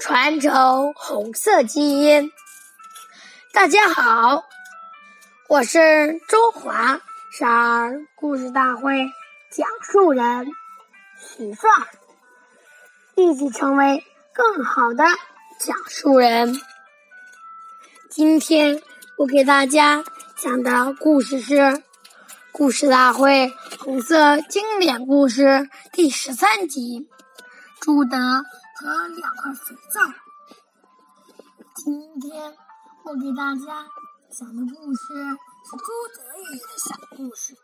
传承红色基因。大家好，我是中华少儿故事大会讲述人许帅，一起成为更好的讲述人。今天我给大家讲的故事是《故事大会》红色经典故事第十三集。朱德和两块肥皂。今天我给大家讲的故事是朱德爷爷的小故事。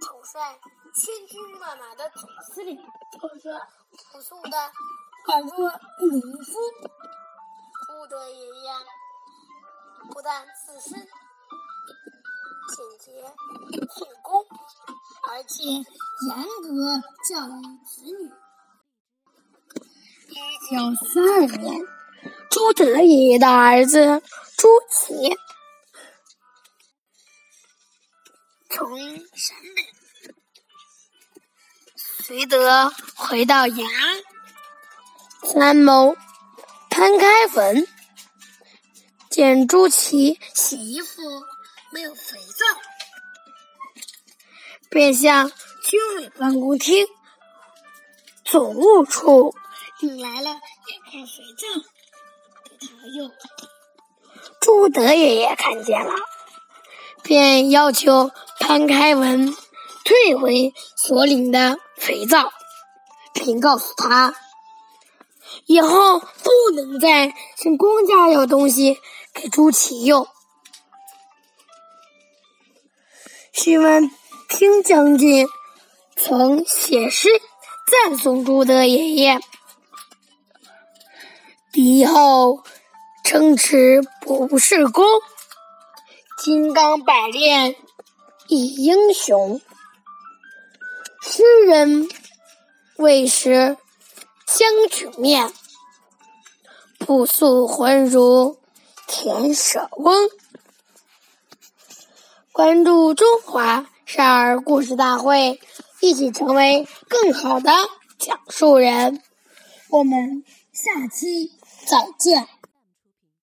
统帅千军万马的总司令，或者朴素的宛若农夫。朱德爷爷不但自身简洁秉公。而且严格教育子女。一九四二年，朱德爷爷的儿子朱祁从陕北随德回到延安，参谋潘开文见朱祁洗衣服没有肥皂。便向军委办公厅总务处领来了两块肥皂给他用。朱德爷爷看见了，便要求潘开文退回所领的肥皂，并告诉他以后不能再向公家要东西给朱祁用。询问。听将军曾写诗赞颂朱德爷爷，敌后城池不是功，金刚百炼一英雄。诗人未食将军面，朴素浑如田舍翁。关注中华。少儿故事大会，一起成为更好的讲述人。我们下期再见。